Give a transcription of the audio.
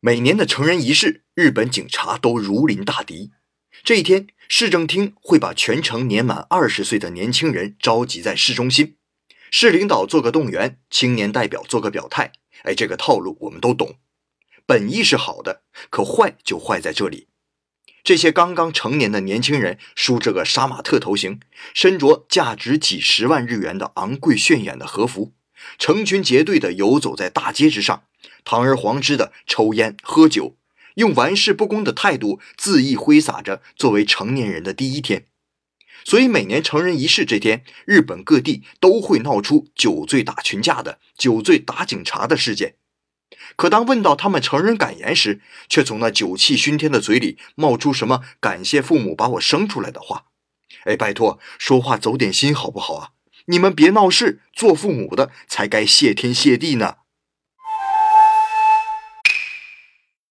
每年的成人仪式，日本警察都如临大敌。这一天，市政厅会把全城年满二十岁的年轻人召集在市中心，市领导做个动员，青年代表做个表态。哎，这个套路我们都懂。本意是好的，可坏就坏在这里。这些刚刚成年的年轻人梳着个杀马特头型，身着价值几十万日元的昂贵炫眼的和服，成群结队地游走在大街之上。堂而皇之的抽烟喝酒，用玩世不恭的态度恣意挥洒着作为成年人的第一天。所以每年成人仪式这天，日本各地都会闹出酒醉打群架的、酒醉打警察的事件。可当问到他们成人感言时，却从那酒气熏天的嘴里冒出什么“感谢父母把我生出来的话”。哎，拜托，说话走点心好不好啊？你们别闹事，做父母的才该谢天谢地呢。